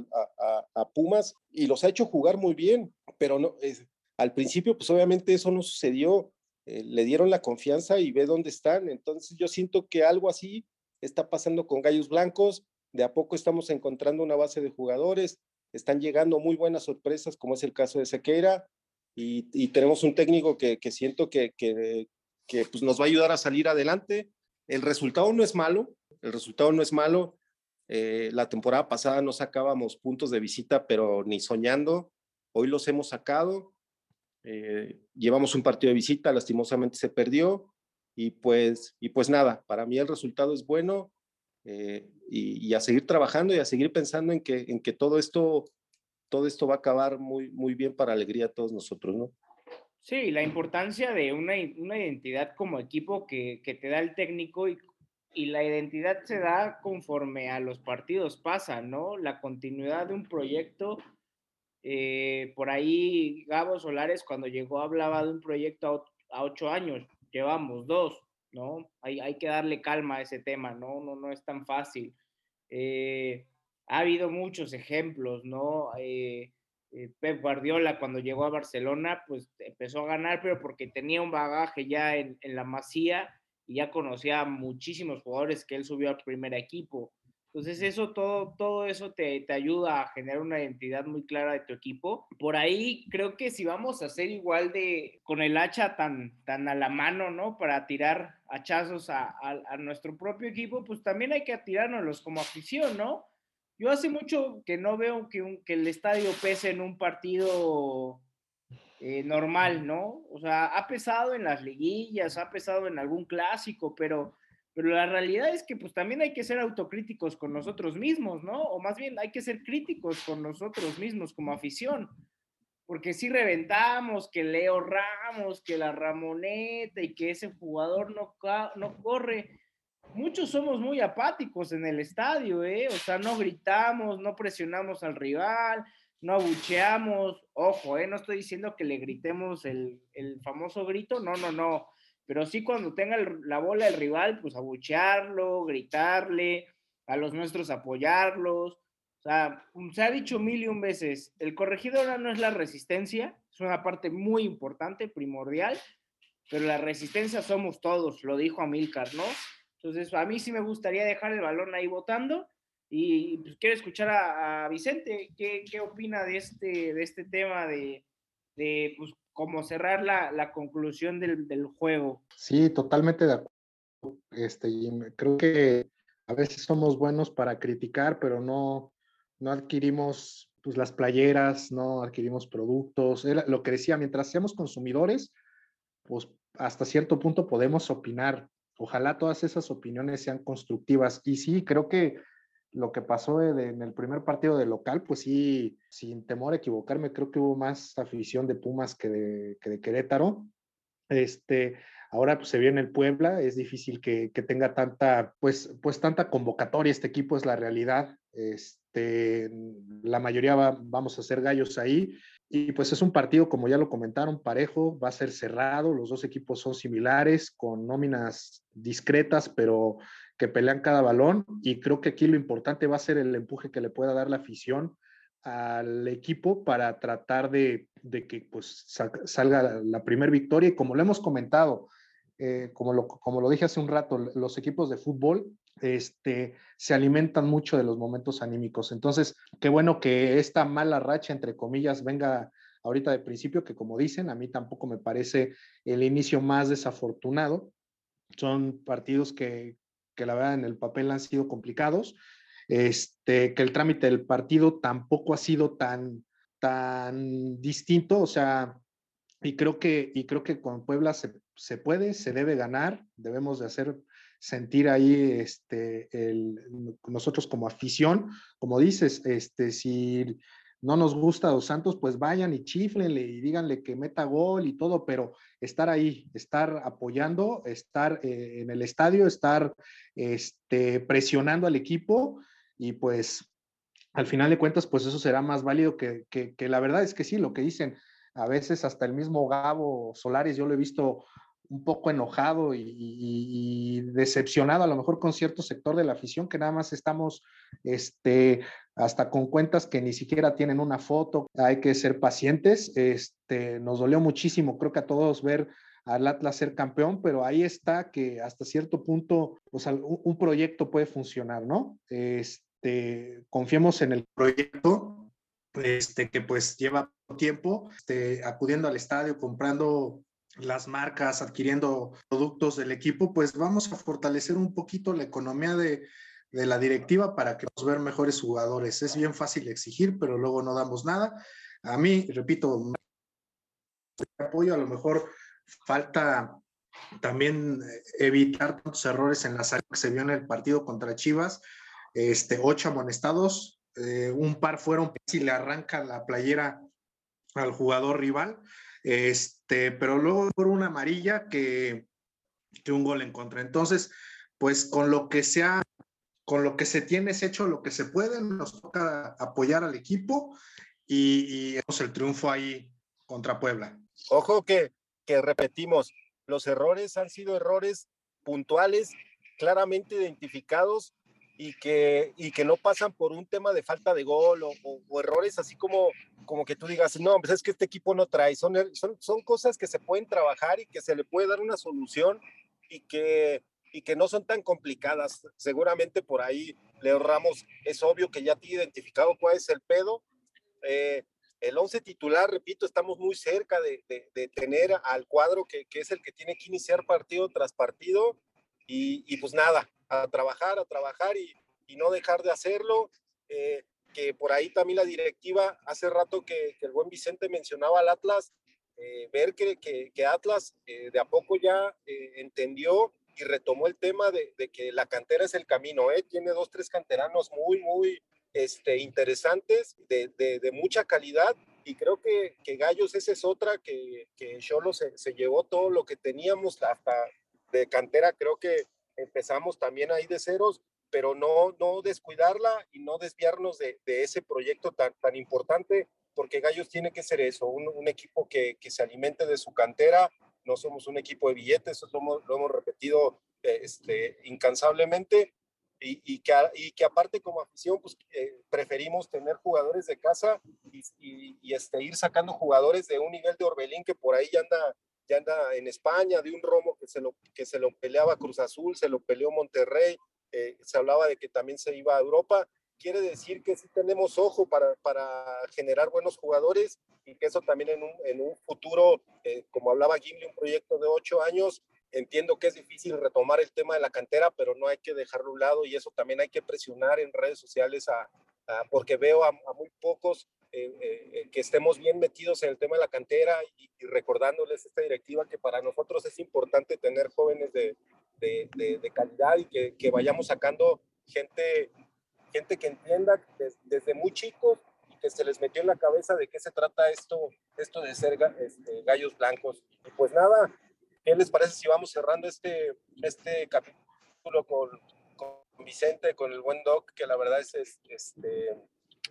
a, Pumas y los ha hecho jugar muy bien, pero no, es, al principio, pues obviamente eso no sucedió. Eh, le dieron la confianza y ve dónde están. Entonces yo siento que algo así está pasando con Gallos Blancos. De a poco estamos encontrando una base de jugadores. Están llegando muy buenas sorpresas, como es el caso de Sequeira. Y, tenemos un técnico que, siento que, pues nos va a ayudar a salir adelante. El resultado no es malo. El resultado no es malo. Eh, la temporada pasada no sacábamos puntos de visita, pero ni soñando. Hoy los hemos sacado eh, llevamos un partido de visita, lastimosamente se perdió y pues, y pues nada, para mí el resultado es bueno eh, y, a seguir trabajando y a seguir pensando en que, en que todo, esto, todo esto va a acabar muy, muy bien para alegría de todos nosotros, ¿no? Sí, la importancia de una, una identidad como equipo que, que te da el técnico y, y la identidad se da conforme a los partidos pasan, ¿no? La continuidad de un proyecto eh, por ahí Gabo Solares cuando llegó hablaba de un proyecto a, ocho años, llevamos dos, ¿no? Hay, hay, que darle calma a ese tema, ¿no? No, no es tan fácil. Eh, ha habido muchos ejemplos, ¿no? Eh, Pep Guardiola cuando llegó a Barcelona, pues empezó a ganar, pero porque tenía un bagaje ya en, en la masía y ya conocía a muchísimos jugadores que él subió al primer equipo. Entonces eso, todo, todo eso te, te, ayuda a generar una identidad muy clara de tu equipo. Por ahí creo que si vamos a ser igual de, con el hacha tan, tan a la mano, ¿no? Para tirar hachazos a, a, nuestro propio equipo, pues también hay que atirárnoslos como afición, ¿no? Yo hace mucho que no veo que, un, que el estadio pese en un partido eh, normal, ¿no? O sea, ha pesado en las liguillas, ha pesado en algún clásico, pero pero la realidad es que pues también hay que ser autocríticos con nosotros mismos, ¿no? O más bien hay que ser críticos con nosotros mismos como afición. Porque si reventamos que Leo Ramos, que la Ramoneta y que ese jugador no, no corre, muchos somos muy apáticos en el estadio, ¿eh? O sea, no gritamos, no presionamos al rival, no abucheamos. Ojo, ¿eh? No estoy diciendo que le gritemos el, el famoso grito, no, no, no pero sí cuando tenga la bola el rival, pues abuchearlo, gritarle, a los nuestros apoyarlos. O sea, se ha dicho mil y un veces, el corregidor no es la resistencia, es una parte muy importante, primordial, pero la resistencia somos todos, lo dijo Amilcar, ¿no? Entonces, a mí sí me gustaría dejar el balón ahí votando y pues, quiero escuchar a, Vicente, ¿qué, ¿qué, opina de este, de este tema de, de pues, como cerrar la, la conclusión del, del, juego. Sí, totalmente de acuerdo. Este, creo que a veces somos buenos para criticar, pero no, no adquirimos pues, las playeras, no adquirimos productos. Lo que decía, mientras seamos consumidores, pues hasta cierto punto podemos opinar. Ojalá todas esas opiniones sean constructivas. Y sí, creo que lo que pasó en el primer partido de local, pues sí, sin temor a equivocarme, creo que hubo más afición de Pumas que de, que de Querétaro. Este, ahora pues se viene el Puebla, es difícil que, que, tenga tanta, pues, pues tanta convocatoria este equipo, es la realidad. Es, este, la mayoría vamos a ser gallos ahí. Y pues es un partido, como ya lo comentaron, parejo, va a ser cerrado, los dos equipos son similares, con nóminas discretas, pero que pelean cada balón. Y creo que aquí lo importante va a ser el empuje que le pueda dar la afición al equipo para tratar de, que pues, salga la, primera victoria. Y como lo hemos comentado, eh, como, lo, como lo dije hace un rato, los equipos de fútbol este, se alimentan mucho de los momentos anímicos. Entonces, qué bueno que esta mala racha, entre comillas, venga ahorita de principio, que como dicen, a mí tampoco me parece el inicio más desafortunado. Son partidos que, que la verdad en el papel han sido complicados, este, que el trámite del partido tampoco ha sido tan, tan distinto, o sea, y creo que, y creo que con Puebla se, se puede, se debe ganar, debemos de hacer sentir ahí este, el, nosotros como afición, como dices, este, si no nos gusta a Dos Santos, pues vayan y chiflenle y díganle que meta gol y todo, pero estar ahí, estar apoyando, estar eh, en el estadio, estar este, presionando al equipo y pues al final de cuentas, pues eso será más válido que, que, la verdad es que sí, lo que dicen, a veces hasta el mismo Gabo Solares, yo lo he visto un poco enojado y, decepcionado a lo mejor con cierto sector de la afición que nada más estamos este, hasta con cuentas que ni siquiera tienen una foto. Hay que ser pacientes. Este, nos dolió muchísimo, creo que a todos ver al Atlas ser campeón, pero ahí está que hasta cierto punto pues, un, proyecto puede funcionar, ¿no? Este, confiemos en el proyecto, este, que pues lleva tiempo, este, acudiendo al estadio, comprando las marcas, adquiriendo productos del equipo, pues vamos a fortalecer un poquito la economía de, la directiva para que nos ver mejores jugadores. Es bien fácil exigir, pero luego no damos nada. A mí, repito, apoyo, a lo mejor falta también evitar tantos errores en la salida que se vio en el partido contra Chivas. Este, ocho amonestados, eh, un par fueron si le arranca la playera al jugador rival. Este, pero luego por una amarilla que, que un gol en contra. Entonces, pues con lo que sea, con lo que se tiene es hecho lo que se puede, nos toca apoyar al equipo y, y el triunfo ahí contra Puebla. Ojo que, que repetimos, los errores han sido errores puntuales, claramente identificados y que, y que no pasan por un tema de falta de gol o, errores así como, como que tú digas, no, pues es que este equipo no trae, son, son, son cosas que se pueden trabajar y que se le puede dar una solución y que, y que no son tan complicadas. Seguramente por ahí Leo Ramos es obvio que ya ha identificado cuál es el pedo. Eh, el 11 titular, repito, estamos muy cerca de, de, tener al cuadro que, que, es el que tiene que iniciar partido tras partido y, y pues nada, a trabajar, a trabajar y, y no dejar de hacerlo. Eh, que por ahí también la directiva, hace rato que, el buen Vicente mencionaba al Atlas, eh, ver que, que, Atlas eh, de a poco ya entendió y retomó el tema de, de, que la cantera es el camino, tiene dos, tres canteranos muy, muy este, interesantes, de, de, mucha calidad, y creo que, que Gallos esa es otra, que, que Cholo se, se llevó todo lo que teníamos hasta de cantera, creo que empezamos también ahí de ceros, pero no, no descuidarla y no desviarnos de, de ese proyecto tan, tan importante, porque Gallos tiene que ser eso, un, un equipo que, que, se alimente de su cantera, no somos un equipo de billetes, eso lo hemos, repetido este, incansablemente, y, que, y que aparte como afición, pues eh, preferimos tener jugadores de casa y, y, y, este, ir sacando jugadores de un nivel de Orbelín que por ahí ya anda ya anda en España, de un Romo que se lo, que se lo peleaba Cruz Azul, se lo peleó Monterrey, eh, se hablaba de que también se iba a Europa. Quiere decir que sí tenemos ojo para, para generar buenos jugadores y que eso también en un, en un futuro, eh, como hablaba Gimli, un proyecto de ocho años, entiendo que es difícil retomar el tema de la cantera, pero no hay que dejarlo a un lado y eso también hay que presionar en redes sociales a, porque veo a, a muy pocos eh, eh, que estemos bien metidos en el tema de la cantera y, recordándoles esta directiva que para nosotros es importante tener jóvenes de, de, de, calidad y que, que, vayamos sacando gente, gente que entienda desde, muy chicos y que se les metió en la cabeza de qué se trata esto, esto de ser este, gallos blancos. Y pues nada, ¿qué les parece si vamos cerrando este, este capítulo con, con Vicente, con el buen Doc, que la verdad es, este,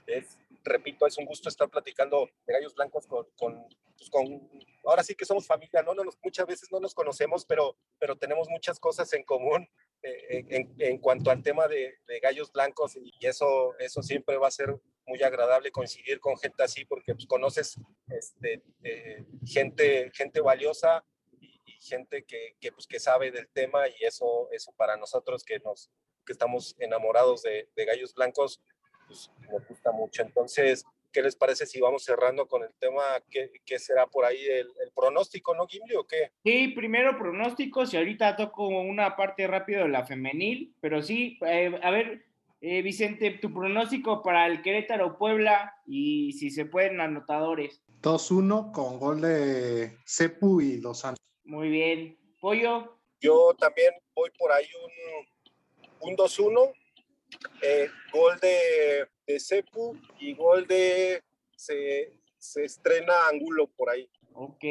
es, repito, es un gusto estar platicando de gallos blancos con, con, pues con ahora sí que somos familia, ¿no? no nos, muchas veces no nos conocemos, pero, pero tenemos muchas cosas en común en, cuanto al tema de, gallos blancos y eso, eso siempre va a ser muy agradable coincidir con gente así porque pues, conoces este, eh, gente, gente valiosa y, gente que, pues, que sabe del tema y eso, eso para nosotros que, nos, que estamos enamorados de, de gallos blancos, pues nos gusta mucho. Entonces, ¿qué les parece si vamos cerrando con el tema? ¿Qué, qué será por ahí el, el, pronóstico, no, Gimli, o qué? Sí, primero pronósticos y ahorita toco una parte rápido de la femenil, pero sí, eh, a ver, eh, Vicente, tu pronóstico para el Querétaro Puebla y si se pueden anotadores. 2-1 con gol de Cepu y Lozano. Muy bien. Pollo. Yo también voy por ahí un, un 2-1. Eh, gol de, de Cepu y gol de. Se, se estrena Angulo por ahí. Ok.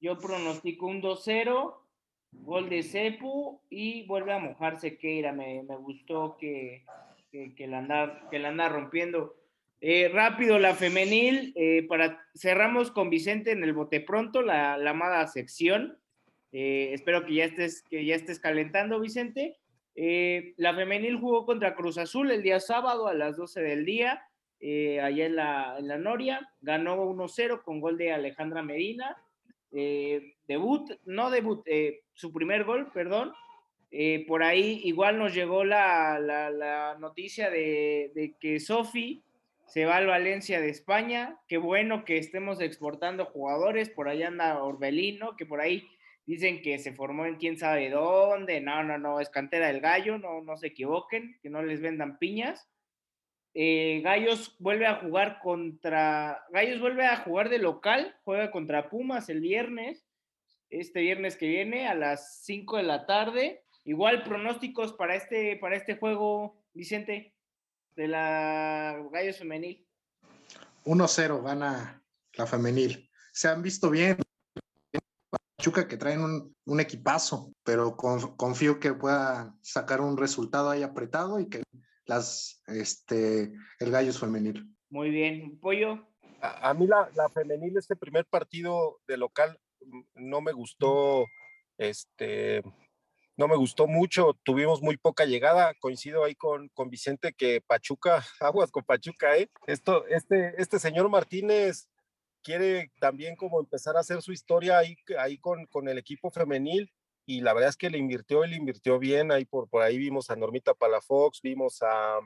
Yo pronostico un 2-0. Gol de Cepu y vuelve a mojarse Keira. Me, me gustó que, que, que, la anda, que la anda rompiendo. Eh, rápido, la femenil. Eh, para cerramos con Vicente en el bote pronto, la, la amada sección. Eh, espero que ya estés, que ya estés calentando, Vicente. Eh, la femenil jugó contra Cruz Azul el día sábado a las 12 del día, eh, allá en la, Noria. Ganó 1-0 con gol de Alejandra Medina. Eh, debut, no debut, su primer gol, perdón. por ahí igual nos llegó la, la, la noticia de, de que Sofi se va al Valencia de España. Qué bueno que estemos exportando jugadores. Por ahí anda Orbelino, que por ahí dicen que se formó en quién sabe dónde, no, no, no, es cantera del gallo, no, no se equivoquen, que no les vendan piñas. Eh, Gallos vuelve a jugar contra, Gallos vuelve a jugar de local, juega contra Pumas el viernes, este viernes que viene a las 5 de la tarde. Igual pronósticos para este, para este juego, Vicente, de la Gallos femenil. 1-0 gana la femenil. Se han visto bien, Pachuca que traen un, un equipazo, pero con, confío que pueda sacar un resultado ahí apretado y que las, este, el gallo es femenil. Muy bien, Pollo. A, a mí la, la, femenil, este primer partido de local, no me gustó, este, no me gustó mucho, tuvimos muy poca llegada, coincido ahí con, con Vicente que Pachuca, <laughs> aguas con Pachuca, ¿eh? Esto, este, este señor Martínez quiere también como empezar a hacer su historia ahí, ahí con, con el equipo femenil y la verdad es que le invirtió, le invirtió bien, ahí por, por ahí vimos a Normita Palafox, vimos a,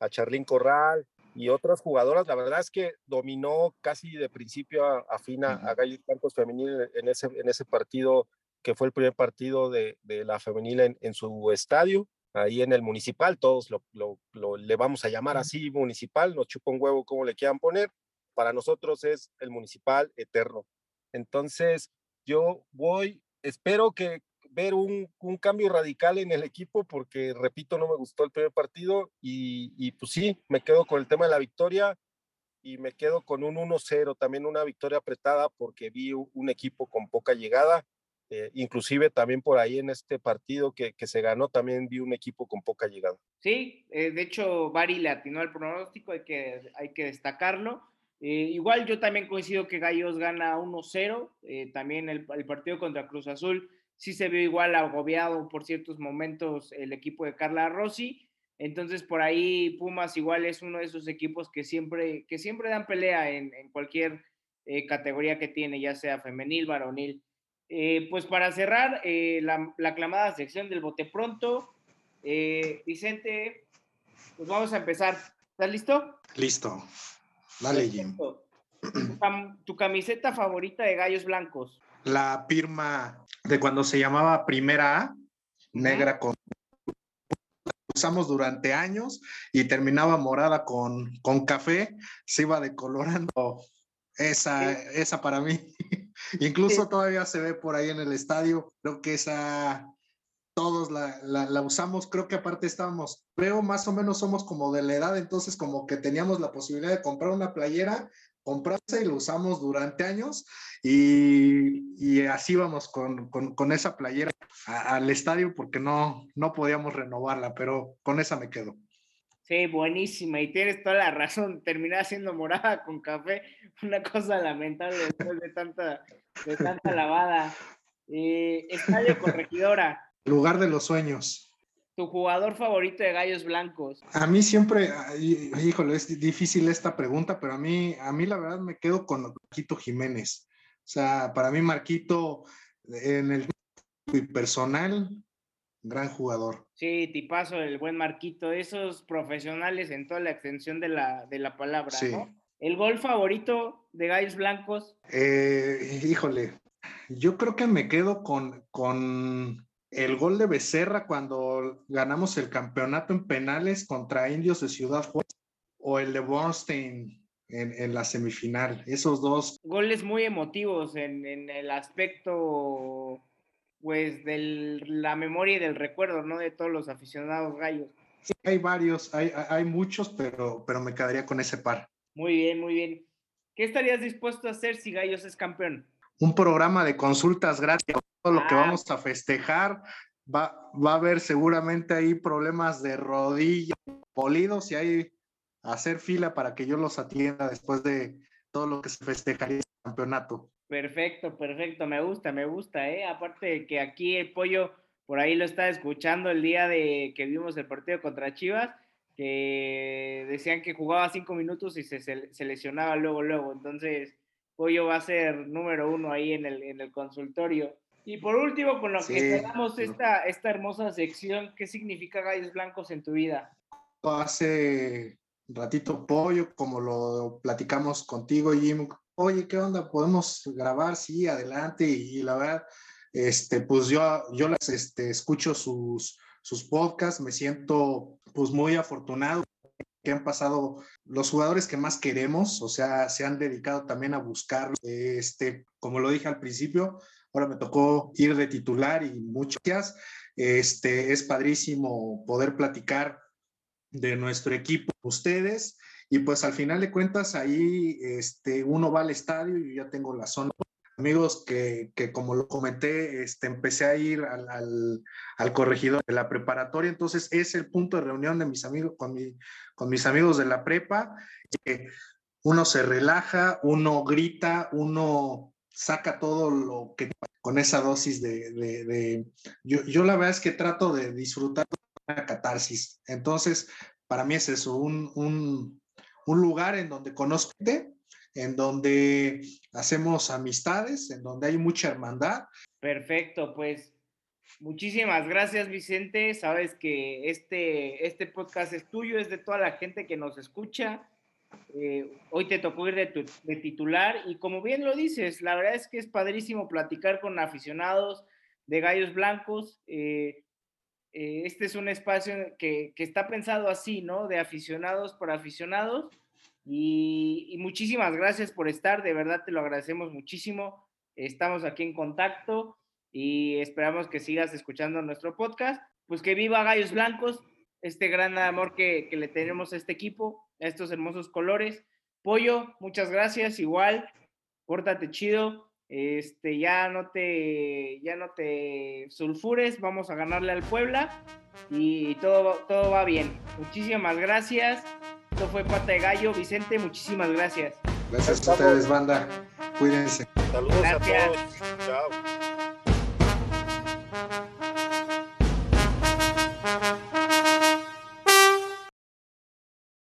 a Charlín Corral y otras jugadoras, la verdad es que dominó casi de principio a, a fin a, a Gallos Blancos Femenil en ese, en ese partido que fue el primer partido de, de la femenil en, en, su estadio, ahí en el municipal, todos lo, lo, lo, le vamos a llamar así municipal, nos chupa un huevo como le quieran poner, para nosotros es el municipal eterno. Entonces, yo voy, espero que ver un, un, cambio radical en el equipo porque, repito, no me gustó el primer partido y, y pues sí, me quedo con el tema de la victoria y me quedo con un 1-0, también una victoria apretada porque vi un equipo con poca llegada. Eh, inclusive también por ahí en este partido que, que, se ganó también vi un equipo con poca llegada. Sí, eh, de hecho Bari le atinó al pronóstico, hay que, hay que destacarlo. Eh, igual yo también coincido que Gallos gana 1-0, eh, también el, partido contra Cruz Azul sí se vio igual agobiado por ciertos momentos el equipo de Carla Rossi, entonces por ahí Pumas igual es uno de esos equipos que siempre, que siempre dan pelea en, cualquier eh, categoría que tiene, ya sea femenil, varonil. Pues para cerrar la, la, aclamada sección del bote pronto, Vicente, pues vamos a empezar. ¿Estás listo? Listo. Dale, Jim. <clears throat> Tu camiseta favorita de gallos blancos. La firma de cuando se llamaba Primera A, negra con usamos durante años y terminaba morada con, con café, se iba decolorando esa, sí. esa para mí. <laughs> Incluso sí. todavía se ve por ahí en el estadio, creo que esa todos la, la, usamos, creo que aparte estábamos, creo más o menos somos como de la edad, entonces como que teníamos la posibilidad de comprar una playera comprarse y lo usamos durante años y, así vamos con, con, esa playera al estadio porque no, no podíamos renovarla, pero con esa me quedo. Sí, buenísima y tienes toda la razón, terminar siendo morada con café, una cosa lamentable después de tanta, de tanta lavada. Eh, estadio Corregidora. Lugar de los sueños. ¿Tu jugador favorito de Gallos Blancos? A mí siempre, híjole, es difícil esta pregunta, pero a mí, a mí la verdad me quedo con Marquito Jiménez. O sea, para mí Marquito en el personal, gran jugador. Sí, tipazo, el buen Marquito, esos profesionales en toda la extensión de la, de la palabra, sí. ¿no? ¿El gol favorito de Gallos Blancos? Eh, híjole, yo creo que me quedo con, con el gol de Becerra cuando ganamos el campeonato en penales contra Indios de Ciudad Juárez o el de Bornstein en, la semifinal. Esos dos. Goles muy emotivos en, el aspecto, pues, de la memoria y del recuerdo, ¿no? De todos los aficionados gallos. Sí, hay varios, hay, hay muchos, pero, pero me quedaría con ese par. Muy bien, muy bien. ¿Qué estarías dispuesto a hacer si Gallos es campeón? Un programa de consultas gratis lo que ah. vamos a festejar. Va, va a haber seguramente ahí problemas de rodilla, polidos y hay hacer fila para que yo los atienda después de todo lo que se festejaría en el campeonato. Perfecto, perfecto, me gusta, me gusta, ¿eh? Aparte de que aquí el pollo por ahí lo está escuchando el día de que vimos el partido contra Chivas, que decían que jugaba cinco minutos y se, se lesionaba luego, luego. Entonces, pollo va a ser número uno ahí en el, en el consultorio. Y por último, con lo que cerramos esta, esta hermosa sección, ¿qué significa Gallos Blancos en tu vida? Hace ratito pollo, como lo platicamos contigo, Jim. Oye, ¿qué onda? ¿Podemos grabar? Sí, adelante. Y, la verdad, este, pues yo, yo las este, escucho sus, sus podcasts, me siento pues muy afortunado que han pasado los jugadores que más queremos, o sea, se han dedicado también a buscar, este, como lo dije al principio, ahora me tocó ir de titular y muchas. Este, es padrísimo poder platicar de nuestro equipo, ustedes, y pues al final de cuentas ahí este, uno va al estadio y yo ya tengo la zona. Amigos que, que como lo comenté, este, empecé a ir al, al, al, corregidor de la preparatoria, entonces es el punto de reunión de mis amigos, con, mi, con mis amigos de la prepa, que uno se relaja, uno grita, uno saca todo lo que con esa dosis de... Yo, yo, la verdad es que trato de disfrutar una catarsis. Entonces, para mí es eso, un, un, un lugar en donde conozco en donde hacemos amistades, en donde hay mucha hermandad. Perfecto, pues muchísimas gracias Vicente. Sabes que este, este podcast es tuyo, es de toda la gente que nos escucha. Eh, hoy te tocó ir de, titular y como bien lo dices, la verdad es que es padrísimo platicar con aficionados de Gallos Blancos. Eh, eh, este es un espacio que, está pensado así, ¿no? De aficionados por aficionados. Y, muchísimas gracias por estar, de verdad te lo agradecemos muchísimo. Estamos aquí en contacto y esperamos que sigas escuchando nuestro podcast. Pues que viva Gallos Blancos, este gran amor que, que le tenemos a este equipo estos hermosos colores. Pollo, muchas gracias, igual, pórtate chido, este, ya no te, ya no te sulfures, vamos a ganarle al Puebla y todo, todo va bien. Muchísimas gracias. Esto fue Pata de Gallo. Vicente, muchísimas gracias. Gracias a ustedes, banda. Cuídense. Saludos a todos. Chao.